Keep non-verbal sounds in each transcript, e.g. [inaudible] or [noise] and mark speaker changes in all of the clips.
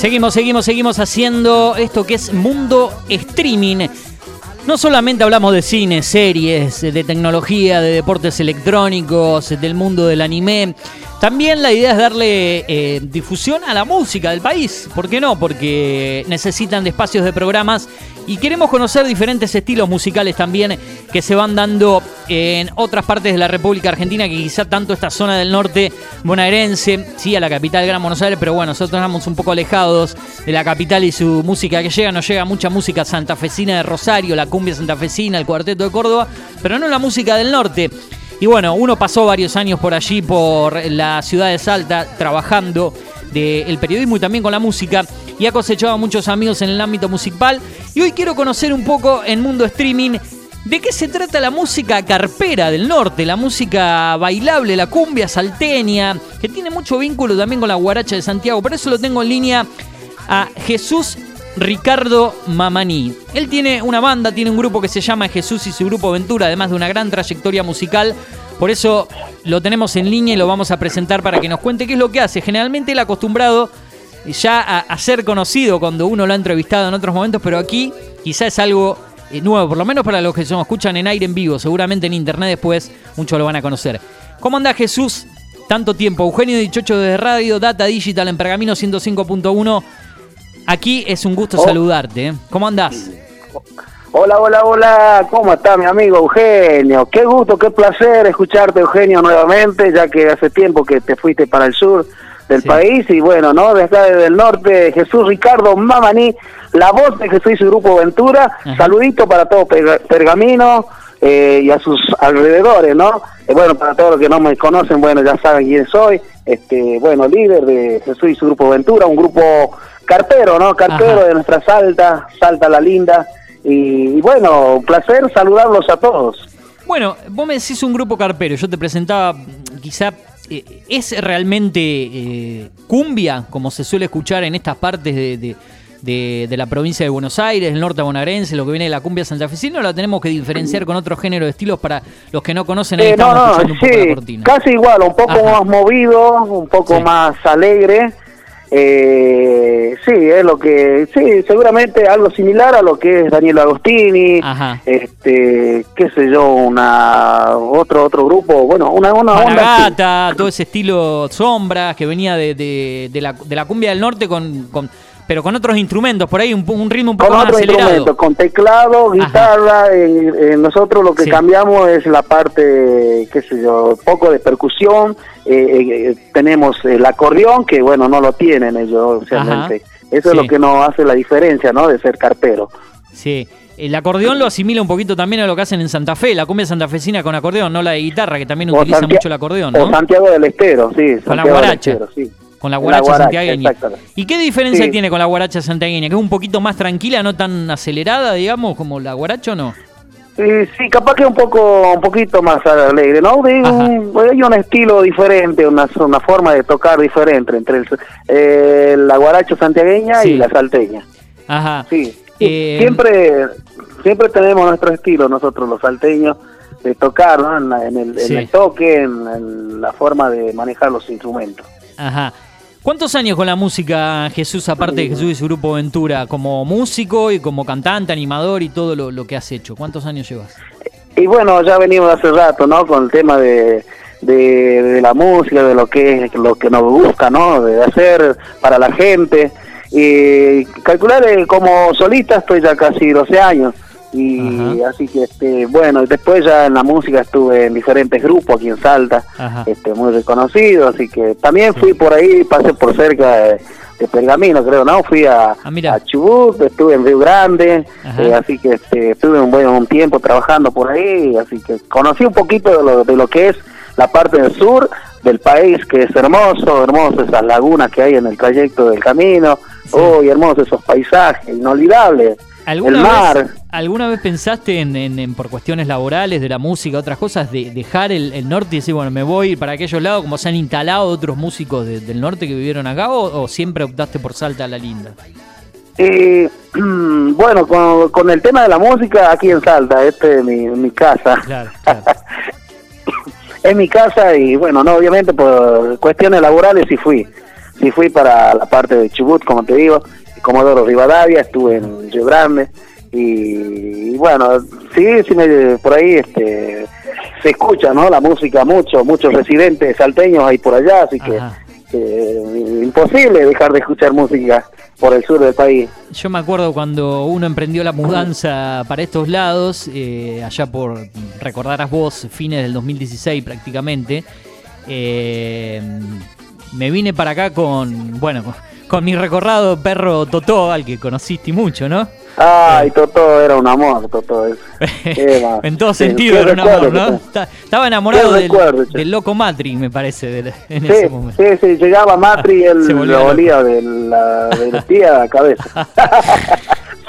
Speaker 1: Seguimos, seguimos, seguimos haciendo esto que es Mundo Streaming. No solamente hablamos de cine, series, de tecnología, de deportes electrónicos, del mundo del anime. También la idea es darle eh, difusión a la música del país. ¿Por qué no? Porque necesitan de espacios de programas y queremos conocer diferentes estilos musicales también que se van dando en otras partes de la República Argentina, que quizá tanto esta zona del norte bonaerense, sí, a la capital Gran Buenos Aires, pero bueno, nosotros estamos un poco alejados de la capital y su música que llega, nos llega mucha música santafesina de Rosario, la cumbia santafesina, el cuarteto de Córdoba, pero no la música del norte. Y bueno, uno pasó varios años por allí, por la ciudad de Salta, trabajando del periodismo y también con la música y ha cosechado muchos amigos en el ámbito musical. Y hoy quiero conocer un poco en mundo streaming de qué se trata la música carpera del norte, la música bailable, la cumbia salteña, que tiene mucho vínculo también con la guaracha de Santiago. Por eso lo tengo en línea a Jesús Ricardo Mamaní. Él tiene una banda, tiene un grupo que se llama Jesús y su grupo Ventura, además de una gran trayectoria musical. Por eso lo tenemos en línea y lo vamos a presentar para que nos cuente qué es lo que hace. Generalmente él acostumbrado ya a, ser conocido cuando uno lo ha entrevistado en otros momentos, pero aquí quizá es algo eh, nuevo, por lo menos para los que se escuchan en aire en vivo, seguramente en internet después muchos lo van a conocer. ¿Cómo anda Jesús? Tanto tiempo. Eugenio Dichocho de Radio, Data Digital en Pergamino 105.1. Aquí es un gusto saludarte. ¿eh? ¿Cómo andás?
Speaker 2: Hola, hola, hola, ¿cómo está mi amigo Eugenio? Qué gusto, qué placer escucharte Eugenio nuevamente, ya que hace tiempo que te fuiste para el sur del país y bueno, ¿no? Desde, el norte, Jesús Ricardo Mamani, la voz de Jesús y su grupo Ventura, saludito para todo Pergamino eh, y a sus alrededores, ¿no? Eh, bueno, para todos los que no me conocen, bueno, ya saben quién soy, este, bueno, líder de Jesús y su grupo Ventura, un grupo cartero, ¿no? Cartero de nuestra Salta, Salta la Linda, y, bueno, un placer saludarlos a todos.
Speaker 1: Bueno, vos me decís un grupo carpero, yo te presentaba quizá eh, ¿es realmente eh, cumbia, como se suele escuchar en estas partes de, de, la provincia de Buenos Aires, el norte bonaerense, lo que viene de la cumbia santafesina, o la tenemos que diferenciar con otro género de estilos para los que no conocen?
Speaker 2: Eh, no, no, sí, casi igual, un poco más movido, un poco más alegre. Eh, sí, es lo que, sí, seguramente algo similar a lo que es Daniel Agostini, este, qué sé yo, una, otro, otro grupo, bueno, una, una
Speaker 1: onda. todo ese estilo sombras que venía de, de, la, de la cumbia del norte con, con pero con otros instrumentos, por ahí un, un ritmo un poco con más acelerado.
Speaker 2: Con teclado, guitarra, nosotros lo que cambiamos es la parte, qué sé yo, poco de percusión, eh, eh, tenemos el acordeón, que bueno, no lo tienen ellos, realmente. Eso es lo que nos hace la diferencia, ¿no? De ser carpero.
Speaker 1: Sí. El acordeón lo asimila un poquito también a lo que hacen en Santa Fe, la cumbia santafesina con acordeón, no la de guitarra, que también utiliza mucho el acordeón, ¿no?
Speaker 2: O Santiago del Estero, sí.
Speaker 1: Con la guaracha. sí. Con la guaracha, santiagueña. ¿Y qué diferencia tiene con la guaracha santiagueña? ¿Que es un poquito más tranquila, no tan acelerada, digamos, como la guaracha o no?
Speaker 2: sí, capaz que un poco, un poquito más alegre, ¿no? hay un estilo diferente, una, una forma de tocar diferente entre eh, la guaracha santiagueña y la salteña.
Speaker 1: Ajá.
Speaker 2: Sí. Eh, siempre, siempre tenemos nuestro estilo nosotros los salteños de tocar, ¿no? En, el, toque, en, la forma de manejar los instrumentos.
Speaker 1: Ajá. ¿Cuántos años con la música, Jesús, aparte de Jesús y su grupo Ventura, como músico y como cantante, animador y todo lo, que has hecho? ¿Cuántos años llevas?
Speaker 2: Y bueno, ya venimos hace rato, ¿no? Con el tema de, de, la música, de lo que es lo que nos gusta, ¿no? De hacer para la gente. Y calcular eh, como solista estoy ya casi 12 años y así que este bueno después ya en la música estuve en diferentes grupos aquí en Salta este muy reconocido así que también fui por ahí pasé por cerca de, Pergamino creo no fui a, ah, Chubut estuve en Río Grande eh, así que este, estuve un buen un tiempo trabajando por ahí así que conocí un poquito de lo, de lo que es la parte del sur del país que es hermoso hermoso esas lagunas que hay en el trayecto del camino. Uy hermosos esos paisajes inolvidables
Speaker 1: ¿Alguna
Speaker 2: mar.
Speaker 1: Vez, ¿Alguna vez pensaste en, en, por cuestiones laborales, de la música, otras cosas, de dejar el, el, norte y decir, bueno, me voy para aquellos lados, como se han instalado otros músicos de, del norte que vivieron acá, o, o, siempre optaste por Salta a la Linda?
Speaker 2: Eh, [clears throat] bueno, con, con, el tema de la música, aquí en Salta, este es mi, mi casa.
Speaker 1: Claro, [laughs] claro.
Speaker 2: es mi casa y bueno, no, obviamente por cuestiones laborales sí fui. Sí fui para la parte de Chubut, como te digo, Comodoro Rivadavia, estuve en Río Grande y, y, bueno, sí, sí me, por ahí este se escucha, ¿no? La música mucho, muchos residentes salteños hay por allá, así que eh, imposible dejar de escuchar música por el sur del país.
Speaker 1: Yo me acuerdo cuando uno emprendió la mudanza para estos lados, eh, allá por, recordarás vos, fines del 2016 prácticamente, eh, me vine para acá con, bueno, con mi recordado perro Totó, al que conociste mucho, ¿no?
Speaker 2: Ay, Totó era un amor, Totó. [laughs]
Speaker 1: en todo sentido era un amor, ¿no? Estaba enamorado del, del, loco Matri, me parece, en
Speaker 2: sí,
Speaker 1: ese momento.
Speaker 2: Sí, sí, llegaba Matri y [laughs] él lo olía de la, de la [laughs] pie a la cabeza.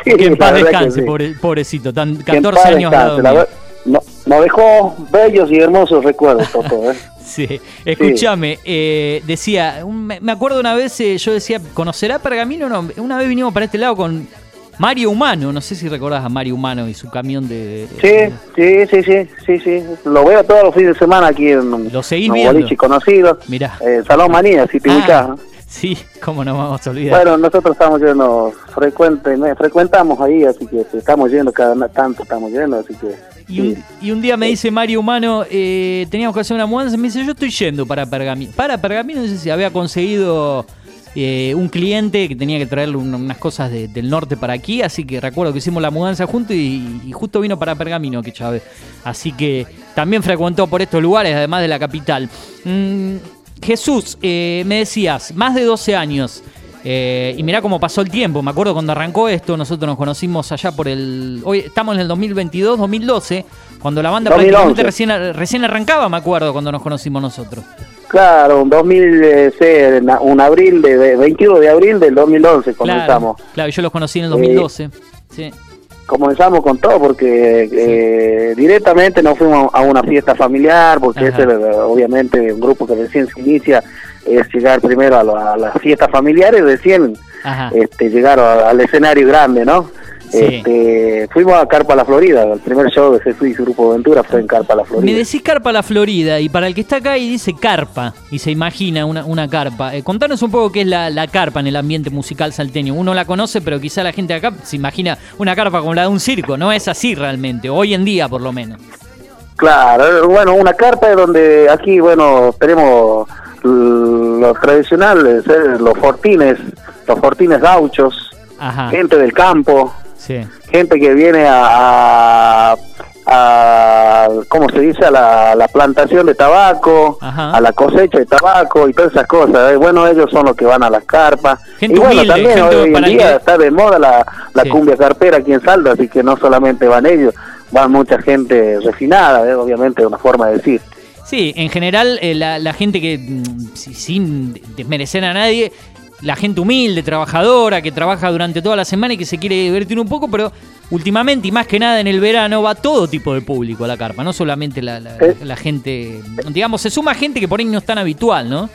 Speaker 1: sí, que en paz descanse, sí. pobre, pobrecito, tan 14 años
Speaker 2: descanse, la, no, Nos dejó bellos y hermosos recuerdos, Totó, ¿eh?
Speaker 1: Sí, escúchame, sí. eh, decía, un, me acuerdo una vez, eh, yo decía, ¿conocerá Pergamino no? Una vez vinimos para este lado con Mario Humano, no sé si recordás a Mario Humano y su camión de...
Speaker 2: Sí, sí, sí, sí, sí, sí, lo veo todos los fines de semana aquí en
Speaker 1: ¿Lo seguís
Speaker 2: en
Speaker 1: viendo?
Speaker 2: boliche conocido,
Speaker 1: Mirá.
Speaker 2: eh, Salón Manía, si te
Speaker 1: Ah,
Speaker 2: ubicás, ¿no?
Speaker 1: Sí, cómo no vamos a olvidar.
Speaker 2: Bueno, nosotros estamos yendo frecuente, frecuentamos ahí, así que estamos yendo cada tanto, estamos yendo, así que...
Speaker 1: Y un, y un día me dice Mario Humano, eh, teníamos que hacer una mudanza, me dice, yo estoy yendo para Pergamino. Para Pergamino, no sé si había conseguido eh, un cliente que tenía que traerle un, unas cosas de, del norte para aquí, así que recuerdo que hicimos la mudanza juntos y, y justo vino para Pergamino, que chave. Así que también frecuentó por estos lugares, además de la capital. Mm, Jesús, eh, me decías, más de 12 años. Eh, y mirá cómo pasó el tiempo. Me acuerdo cuando arrancó esto, nosotros nos conocimos allá por el. Hoy estamos en el 2022, 2012, cuando la banda
Speaker 2: 2011.
Speaker 1: prácticamente recién, recién arrancaba, me acuerdo, cuando nos conocimos nosotros.
Speaker 2: Claro, un 2000, eh, un abril, de, de- 22 de abril del 2011 comenzamos.
Speaker 1: Claro, claro, yo los conocí en el 2012. Sí.
Speaker 2: Comenzamos con todo porque eh, directamente nos fuimos a una fiesta familiar, porque ese obviamente un grupo que recién se inicia es llegar primero a, la- a las fiestas familiares y recién
Speaker 1: Ajá.
Speaker 2: este, llegar a- al escenario grande, ¿no?
Speaker 1: Sí.
Speaker 2: Este, fuimos a Carpa La Florida, el primer show de Jesús y su grupo de aventura fue en Carpa La
Speaker 1: Me
Speaker 2: Florida.
Speaker 1: decís carpa la Florida y para el que está acá y dice carpa y se imagina una, una carpa, eh, contanos un poco qué es la, la carpa en el ambiente musical salteño. Uno la conoce, pero quizá la gente acá se imagina una carpa como la de un circo. No es así realmente, hoy en día por lo menos.
Speaker 2: Claro, bueno, una carpa es donde aquí, bueno, tenemos l- lo tradicional, es, eh, los fortines, los fortines gauchos,
Speaker 1: Ajá,
Speaker 2: gente del campo,
Speaker 1: sí.
Speaker 2: gente que viene a, a, a- ¿cómo se dice? A la, la plantación de tabaco,
Speaker 1: Ajá.
Speaker 2: a la cosecha de tabaco y todas esas cosas. eh. Bueno, ellos son los que van a las carpas.
Speaker 1: Gente
Speaker 2: y bueno,
Speaker 1: humilde,
Speaker 2: también hoy en día
Speaker 1: que-
Speaker 2: está de moda la, la
Speaker 1: Sí.
Speaker 2: cumbia carpera aquí en Salta, así que no solamente van ellos, van mucha gente refinada, eh, obviamente, una forma de decir.
Speaker 1: Sí, en general eh, la, la gente que, mm, si- sin desmerecer a nadie, la gente humilde, trabajadora, que trabaja durante toda la semana y que se quiere divertir un poco, pero últimamente y más que nada en el verano va todo tipo de público a la carpa, no solamente la, la-
Speaker 2: Eh.
Speaker 1: la gente, digamos, se suma gente que por ahí no es tan habitual, ¿no?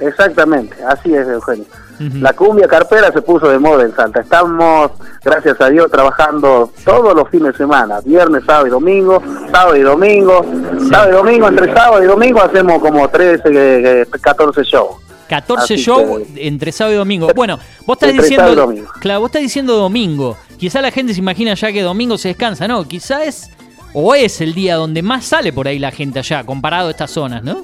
Speaker 2: Exactamente, así es, Eugenio. La cumbia carpera se puso de moda en Salta. Estamos, gracias a Dios, trabajando todos los fines de semana, viernes, sábado y domingo, sábado y domingo, sábado y domingo, entre sábado y domingo hacemos como 13, eh, eh, 14 shows.
Speaker 1: 14
Speaker 2: Así
Speaker 1: shows
Speaker 2: que-
Speaker 1: entre sábado y domingo. Bueno, vos estás
Speaker 2: Entre
Speaker 1: diciendo. Claro, vos estás diciendo domingo. Quizá la gente se imagina ya que domingo se descansa. No, quizá es. O es el día donde más sale por ahí la gente allá, comparado a estas zonas, ¿no?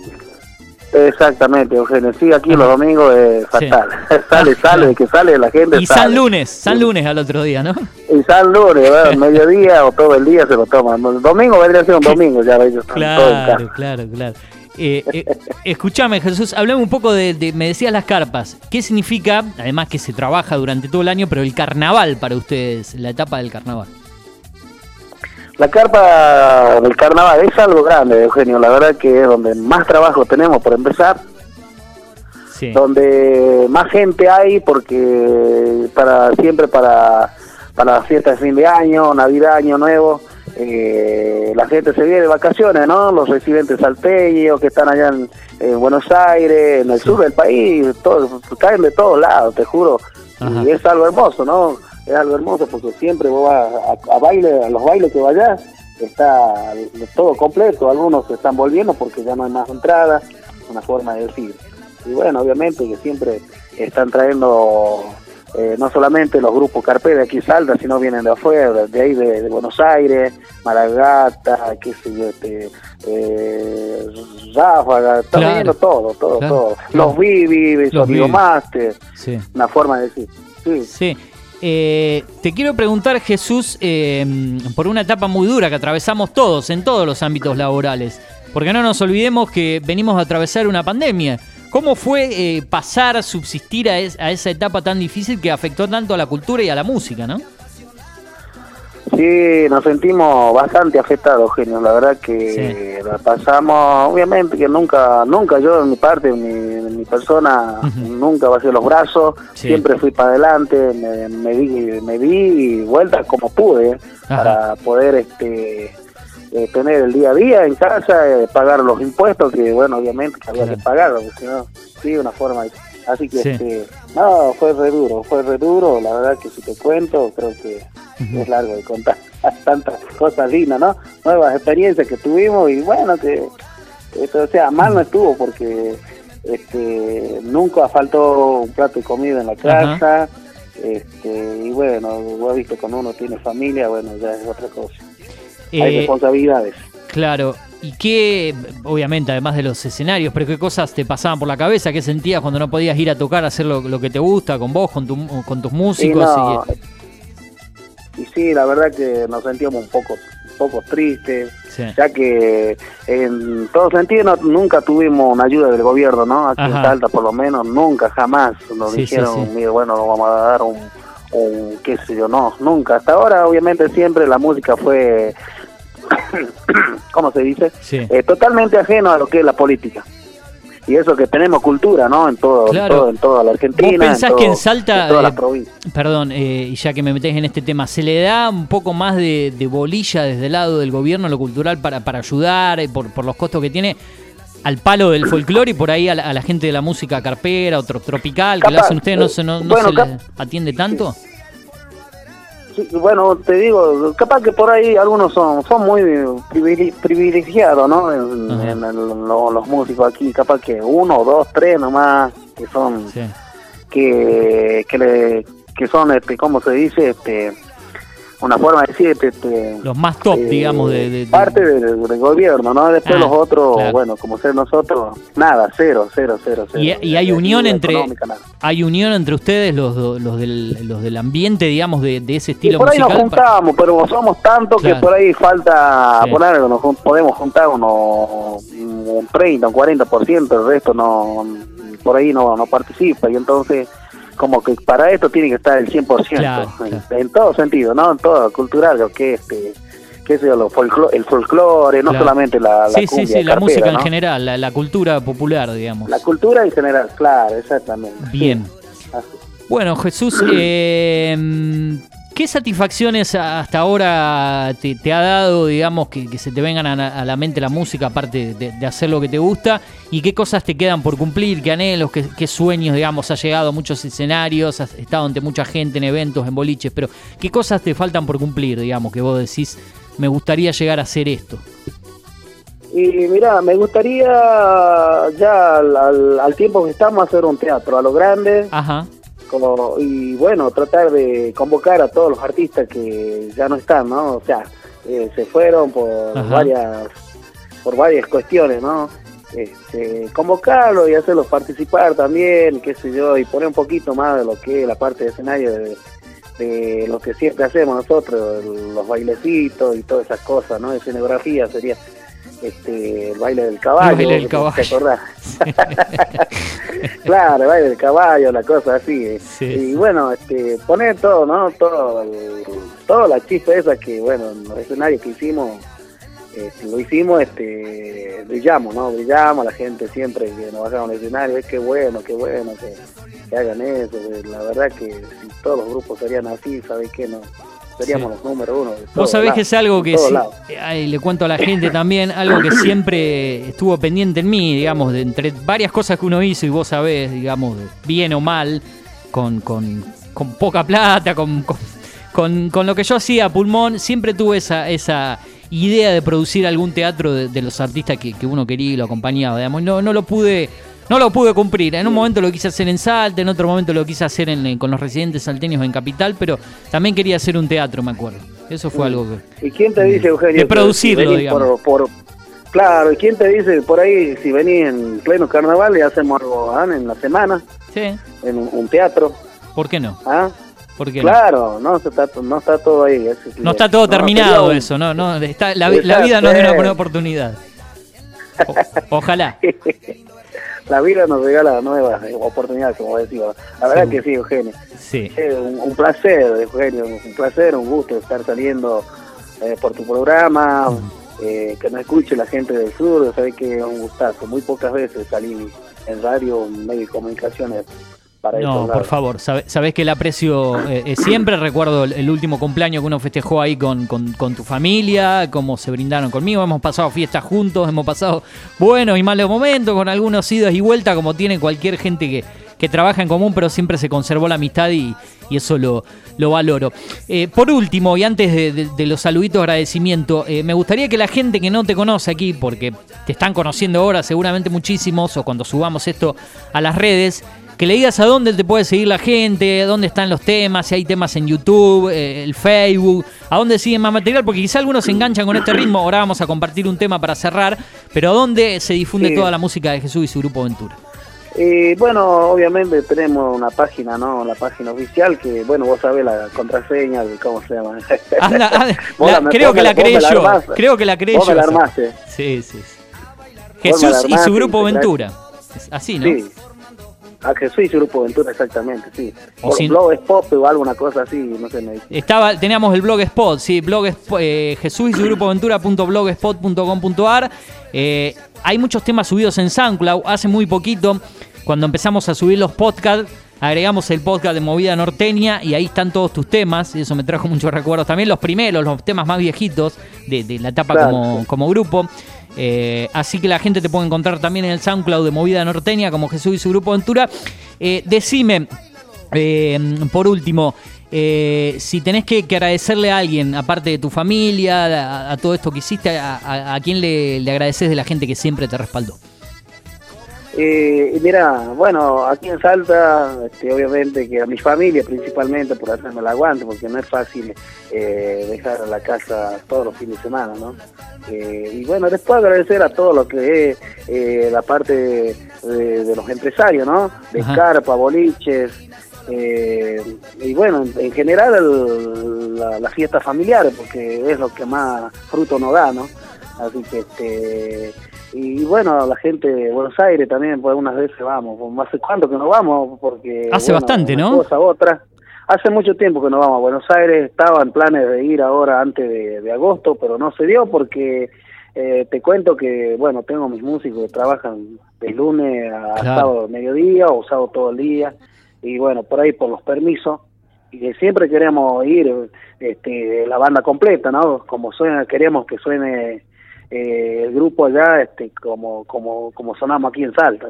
Speaker 2: Exactamente, Eugenio. Sí, aquí los domingos es
Speaker 1: Sí.
Speaker 2: fatal. [laughs] sale, sale, que sale la gente.
Speaker 1: Y
Speaker 2: sale.
Speaker 1: San Lunes, San Lunes al otro día, ¿no?
Speaker 2: Y San Lunes, ¿verdad? [laughs] mediodía o todo el día se lo toman. El domingo vendría a ser un domingo, ya ellos están todos en casa.
Speaker 1: Claro, claro, claro. Eh, eh, escúchame, Jesús, hablame un poco de, de- me decías las carpas. ¿Qué significa, además que se trabaja durante todo el año, pero el carnaval para ustedes, la etapa del carnaval?
Speaker 2: La carpa del carnaval es algo grande, Eugenio. La verdad que es donde más trabajo tenemos por empezar,
Speaker 1: Sí.
Speaker 2: donde más gente hay, porque para siempre para para la fiesta de fin de año, Navidad, Año Nuevo, eh, la gente se viene de vacaciones, ¿no? Los residentes salteños que están allá en, Buenos Aires, en el sur del país, todos, caen de todos lados, te juro. Y es algo hermoso, ¿no? Es algo hermoso porque siempre vos vas a, a, baile, a los bailes que vayas, está todo completo, algunos se están volviendo porque ya no hay más entradas, una forma de decir. Y bueno, obviamente que siempre están trayendo eh, no solamente los grupos Carpe de aquí Salta, sino vienen de afuera, de ahí de, Buenos Aires, Maragata, qué sé yo, este, eh, Ráfaga, están viniendo todo, todo, todo. Los Vivi, los Biomaster, sí. una forma de decir.
Speaker 1: Sí. sí. Eh, te quiero preguntar, Jesús, eh, por una etapa muy dura que atravesamos todos, en todos los ámbitos laborales, porque no nos olvidemos que venimos a atravesar una pandemia. ¿Cómo fue eh, pasar, subsistir a, esa etapa tan difícil que afectó tanto a la cultura y a la música, no?
Speaker 2: Sí, nos sentimos bastante afectados, genio. La verdad que la pasamos, obviamente que nunca, nunca yo en mi parte, en mi, persona, nunca bajé los brazos, siempre fui para adelante, me, me, di, me di vueltas como pude para poder este eh, tener el día a día en casa, eh, pagar los impuestos que, bueno, obviamente había que pagar, porque si no, sí, una forma. Así que, este, no, fue re duro, fue re duro, la verdad que si te cuento, creo que es largo de contar [laughs] tantas cosas lindas, ¿no? Nuevas experiencias que tuvimos y bueno, que, esto, o sea, mal no estuvo porque este, nunca faltó un plato de comida en la casa. Este, y bueno, vos visto cuando uno tiene familia, bueno, ya es otra cosa hay eh, responsabilidades.
Speaker 1: Claro. ¿Y qué, obviamente, además de los escenarios, pero qué cosas te pasaban por la cabeza? ¿Qué sentías cuando no podías ir a tocar, a hacer lo, que te gusta con vos, con, tu, con tus músicos?
Speaker 2: Y, sí, la verdad que nos sentíamos un poco un poco tristes, ya que en todo sentido nunca tuvimos una ayuda del gobierno, ¿no? Aquí en Salta, por lo menos, nunca, jamás nos dijeron, bueno, nos vamos a dar un, un, qué sé yo, no, nunca. Hasta ahora, obviamente, siempre la música fue [coughs] ¿cómo se dice? Eh, totalmente ajeno a lo que es la política. Y eso que tenemos cultura, ¿no? En todo, en, toda la Argentina.
Speaker 1: ¿Vos pensás que en Salta, eh, perdón, eh, y ya que me metés en este tema, ¿se le da un poco más de, bolilla desde el lado del gobierno, lo cultural, para, para ayudar, por, por los costos que tiene? al palo del folclore y por ahí a la, gente de la música carpera o tropical que lo hacen ustedes, ¿no, se, no, no se les atiende tanto?
Speaker 2: Bueno, te digo, capaz que por ahí algunos son son muy privilegiados, ¿no? En, los músicos aquí, capaz que uno, dos, tres nomás, que son, que, que, le, que son, este, ¿cómo se dice? Este, una forma de decir este,
Speaker 1: los más top eh, digamos de,
Speaker 2: parte del, gobierno no después ah, los otros bueno como ser nosotros nada cero cero cero, cero.
Speaker 1: Y, hay unión entre hay unión entre ustedes los, los del los del ambiente digamos de, ese estilo
Speaker 2: por
Speaker 1: ahí
Speaker 2: nos juntamos pero somos tantos que por ahí falta por algo nos podemos juntar unos un 30 un 40 por ciento el resto no por ahí no no participa. Y entonces como que para esto tiene que estar el 100%, En, todo sentido, ¿no? En todo, cultural, lo que este qué sé yo, el folclore, no solamente la, la
Speaker 1: Sí, sí, sí, la música en general, la, cultura popular, digamos.
Speaker 2: La cultura en general, claro, exactamente.
Speaker 1: Bien. Bueno, Jesús, [clears throat] eh, ¿Qué satisfacciones hasta ahora te, ha dado, digamos, que, se te vengan a, la mente la música, aparte de, hacer lo que te gusta? ¿Y qué cosas te quedan por cumplir? ¿Qué anhelos? ¿Qué, sueños, digamos? Has llegado a muchos escenarios, has estado ante mucha gente en eventos, en boliches, pero ¿qué cosas te faltan por cumplir, digamos, que vos decís, me gustaría llegar a hacer esto?
Speaker 2: Y mira, me gustaría ya al, al tiempo que estamos hacer un teatro a lo grande.
Speaker 1: Ajá
Speaker 2: y bueno, tratar de convocar a todos los artistas que ya no están, ¿no? O sea, eh, se fueron por varias por varias cuestiones, ¿no? Este, convocarlos y hacerlos participar también, qué sé yo, y poner un poquito más de lo que es la parte de escenario de, de lo que siempre hacemos nosotros, los bailecitos y todas esas cosas, ¿no? Escenografía sería este, el baile del caballo. El baile del caballo. ¿Te acordás? [laughs] claro, el baile del caballo, la cosa así. Y bueno, este, poner todo, ¿no? Todo, toda la chispa esa que, bueno, en los escenarios que hicimos, este, lo hicimos, este, brillamos, ¿no? Brillamos, la gente siempre que nos bajaba un escenario, es que bueno, qué bueno, que que hagan eso. La verdad que si todos los grupos serían así, ¿sabes qué? No, seríamos los número uno.
Speaker 1: Vos sabés que es algo que le cuento a la gente también, algo que siempre estuvo pendiente en mí, digamos, de entre varias cosas que uno hizo y vos sabés, digamos, bien o mal, con, con, con poca plata, con, con, con, lo que yo hacía pulmón, siempre tuve esa, esa idea de producir algún teatro de, los artistas que, que, uno quería y lo acompañaba, digamos, no, no lo pude no lo pude cumplir. En un momento lo quise hacer en Salta, en otro momento lo quise hacer con los residentes salteños en Capital, pero también quería hacer un teatro, me acuerdo. Eso fue algo que.
Speaker 2: ¿Y quién te dice, Eugenio?
Speaker 1: De producirlo, digamos.
Speaker 2: Por, claro, ¿y quién te dice por ahí, si venís en pleno carnaval y hacemos algo ¿ah? en la semana?
Speaker 1: Sí.
Speaker 2: En un, teatro.
Speaker 1: ¿Por qué no?
Speaker 2: ¿Ah?
Speaker 1: ¿Por qué
Speaker 2: claro, no? está, no está todo ahí.
Speaker 1: no está todo terminado eso, no, no, está, la, vida nos dio una buena oportunidad. ojalá. [laughs]
Speaker 2: la vida nos regala nuevas oportunidades, como decía. La verdad que sí, Eugenio.
Speaker 1: Sí.
Speaker 2: un, placer, Eugenio, un placer, un gusto estar saliendo eh, por tu programa, mm. eh, que nos escuche la gente del sur, sabes que es un gustazo. Muy pocas veces salí en radio, en medio de comunicaciones
Speaker 1: no, por favor, sabés que el aprecio eh, eh, siempre. Recuerdo el, último cumpleaños que uno festejó ahí con, tu familia, cómo se brindaron conmigo. Hemos pasado fiestas juntos, hemos pasado buenos y malos momentos, con algunos idos y vueltas, como tiene cualquier gente que, que trabaja en común, pero siempre se conservó la amistad y, eso lo, lo valoro. Eh, por último, y antes de, los saluditos de agradecimiento, me gustaría que la gente que no te conoce aquí, porque te están conociendo ahora seguramente muchísimos, o cuando subamos esto a las redes, que le digas a dónde te puede seguir la gente, dónde están los temas, si hay temas en YouTube, eh, el Facebook, a dónde siguen más material, porque quizá algunos se enganchan con este ritmo, ahora vamos a compartir un tema para cerrar, pero ¿a dónde se difunde toda la música de Jesús y su grupo Ventura?
Speaker 2: Eh, bueno, obviamente tenemos una página, ¿no? La página oficial que, bueno, vos sabés la contraseña, ¿cómo se llama?
Speaker 1: creo, que la creé yo, creo que la creé yo.
Speaker 2: la armaste.
Speaker 1: Sí, sí. Jesús y su grupo Ventura. Así, ¿no? Sí.
Speaker 2: A Jesús y su grupo Ventura, exactamente, sí. O Blogspot o alguna cosa así, no sé. Me...
Speaker 1: Estaba, teníamos el Blogspot, sí, blog, eh, Jesús y su grupo Ventura.blogspot.com.ar. Eh, hay muchos temas subidos en SoundCloud. Hace muy poquito, cuando empezamos a subir los podcasts, agregamos el podcast de Movida Norteña y ahí están todos tus temas. Y eso me trajo muchos recuerdos. También los primeros, los temas más viejitos de, la etapa como, como grupo. Eh, así que la gente te puede encontrar también en el SoundCloud de Movida Norteña como Jesús y su grupo Ventura. Eh, decime, eh, por último, si tenés que, agradecerle a alguien, aparte de tu familia, a, todo esto que hiciste, a, quién le, le agradeces de la gente que siempre te respaldó.
Speaker 2: Eh, mira, bueno, aquí en Salta, este, obviamente que a mi familia principalmente por hacerme el aguante, porque no es fácil eh, dejar la casa todos los fines de semana, ¿no? Eh, y bueno, después agradecer a todo lo que es eh, la parte de, los empresarios, ¿no? De carpa, boliches, y bueno, en general la, la, fiesta familiar, porque es lo que más fruto nos da, ¿no? Así que este y bueno, la gente de Buenos Aires también, pues algunas veces vamos. ¿Hace cuánto que no vamos? Porque,
Speaker 1: Hace bastante, ¿no?
Speaker 2: Cosa, otra. Hace mucho tiempo que no vamos a Buenos Aires. Estaba en planes de ir ahora antes de, agosto, pero no se dio porque eh, te cuento que, bueno, tengo mis músicos que trabajan de lunes a sábado mediodía o sábado todo el día. Y bueno, por ahí por los permisos. Y que siempre queremos ir este, la banda completa, ¿no? Como suena, queremos que suene eh, el grupo allá este como como como sonamos aquí en Salta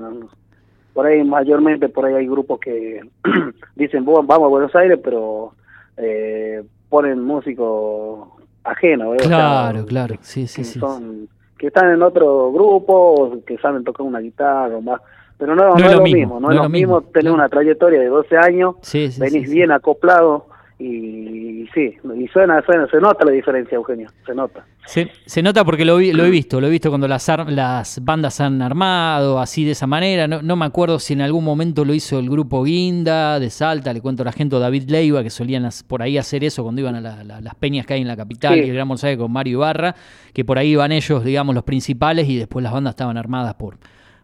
Speaker 2: por ahí mayormente por ahí hay grupos que [clears throat] dicen vamos a Buenos Aires pero eh, ponen músicos ajenos
Speaker 1: claro claro. Sí sí
Speaker 2: que
Speaker 1: sí
Speaker 2: son que están en otro grupo que saben tocar una guitarra o más. Pero no, no, es lo mismo, no, es lo mismo, tener una trayectoria de 12 años venís bien acoplado y, sí, y suena, suena, se nota la diferencia, Eugenio, se nota.
Speaker 1: Se, nota porque lo, lo, he visto, lo he visto cuando las, las bandas han armado así de esa manera. No, no, me acuerdo si en algún momento lo hizo el grupo Guinda de Salta, le cuento a la gente, David Leiva, que solían por ahí hacer eso cuando iban a las peñas que hay en la capital, y el Gran con Mario Ibarra, que por ahí iban ellos, digamos, los principales y después las bandas estaban armadas por,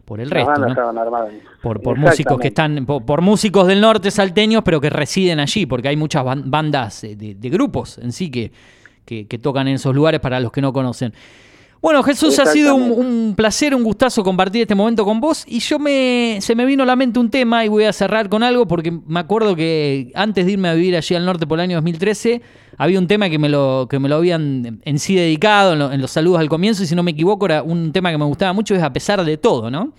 Speaker 1: por el resto, Por, por músicos que están, por, músicos del norte salteños, pero que residen allí, porque hay muchas bandas de, grupos en sí que, que, tocan en esos lugares para los que no conocen. Bueno, Jesús, ha sido un, placer, un gustazo compartir este momento con vos. Y yo me, se me vino a la mente un tema y voy a cerrar con algo porque me acuerdo que antes de irme a vivir allí al norte por el año 2013, había un tema que me lo, que me lo habían en sí dedicado en, los saludos al comienzo. Y si no me equivoco, era un tema que me gustaba mucho, es A pesar de todo, ¿no?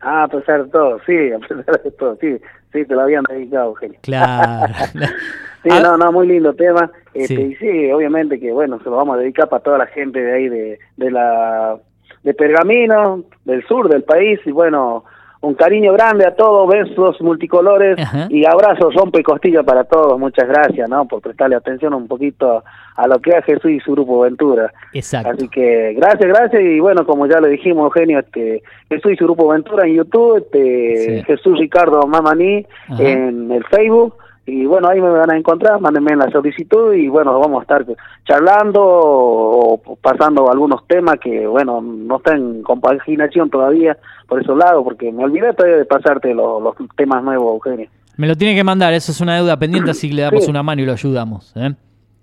Speaker 2: Ah, a pesar de todo, sí, a pesar de todo, sí, sí, te lo habían dedicado, Eugenio.
Speaker 1: Claro. [laughs]
Speaker 2: sí, no, no, muy lindo tema. Este, Y sí, obviamente que, bueno, se lo vamos a dedicar para toda la gente de ahí, de, de la de Pergamino, del sur del país, y bueno, un cariño grande a todos, besos multicolores y abrazos, rompe y costilla para todos. Muchas gracias, ¿no? Por prestarle atención un poquito a lo que hace Jesús y su grupo Ventura.
Speaker 1: Exacto.
Speaker 2: Así que gracias, gracias y bueno, como ya le dijimos, Eugenio, este, Jesús y su grupo Ventura en YouTube, este, Jesús Ricardo Mamani en el Facebook y bueno, ahí me van a encontrar, mándenme la solicitud y bueno, vamos a estar charlando o pasando algunos temas que bueno, no están en compaginación todavía por esos lados, porque me olvidé todavía de pasarte los, temas nuevos, Eugenio.
Speaker 1: Me lo tiene que mandar, eso es una deuda pendiente, así que le damos una mano y lo ayudamos. ¿eh?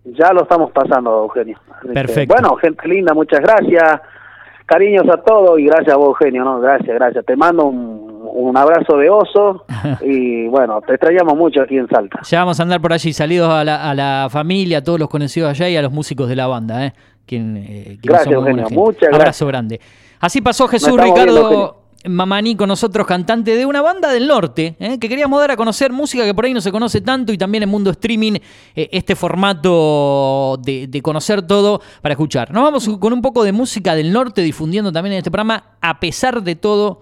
Speaker 2: Ya lo estamos pasando, Eugenio.
Speaker 1: Perfecto.
Speaker 2: bueno, gente linda, muchas gracias. Cariños a todos y gracias a vos, Eugenio, ¿no? Gracias, gracias. Te mando un, abrazo de oso [laughs] y bueno, te extrañamos mucho aquí en Salta.
Speaker 1: Ya vamos a andar por allí, salidos a la, a la familia, a todos los conocidos allá y a los músicos de la banda, ¿eh? Quien,
Speaker 2: eh, gracias, Eugenio, muchas gracias.
Speaker 1: Abrazo grande. Así pasó Jesús Ricardo. Mamani con nosotros, cantante de una banda del norte, ¿eh? que queríamos dar a conocer música que por ahí no se conoce tanto y también en mundo streaming eh, este formato de, de, conocer todo para escuchar. Nos vamos con un poco de música del norte difundiendo también en este programa, a pesar de todo,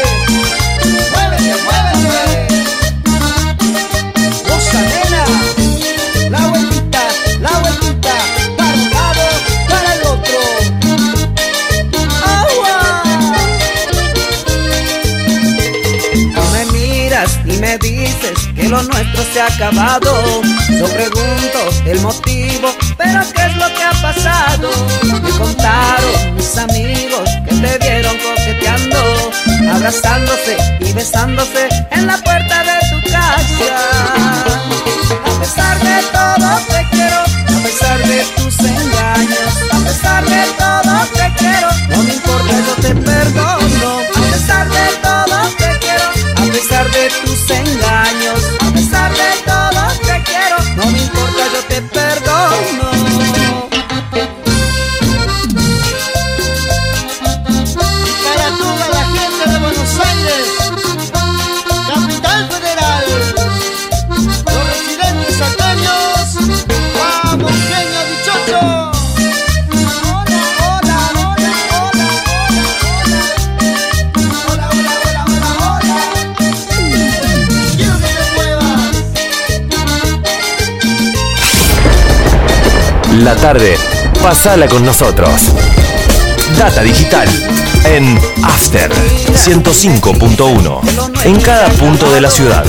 Speaker 3: acabado. Yo pregunto el motivo, pero ¿qué es lo que ha pasado? Me contaron mis amigos que te vieron coqueteando, abrazándose y besándose en la puerta de tu casa. A pesar de todo te quiero, a pesar de tus engaños, a pesar de todo te quiero, no me importa, yo te perdono.
Speaker 4: La tarde, pasala con nosotros. Data digital en After 105.1 en cada punto de la ciudad.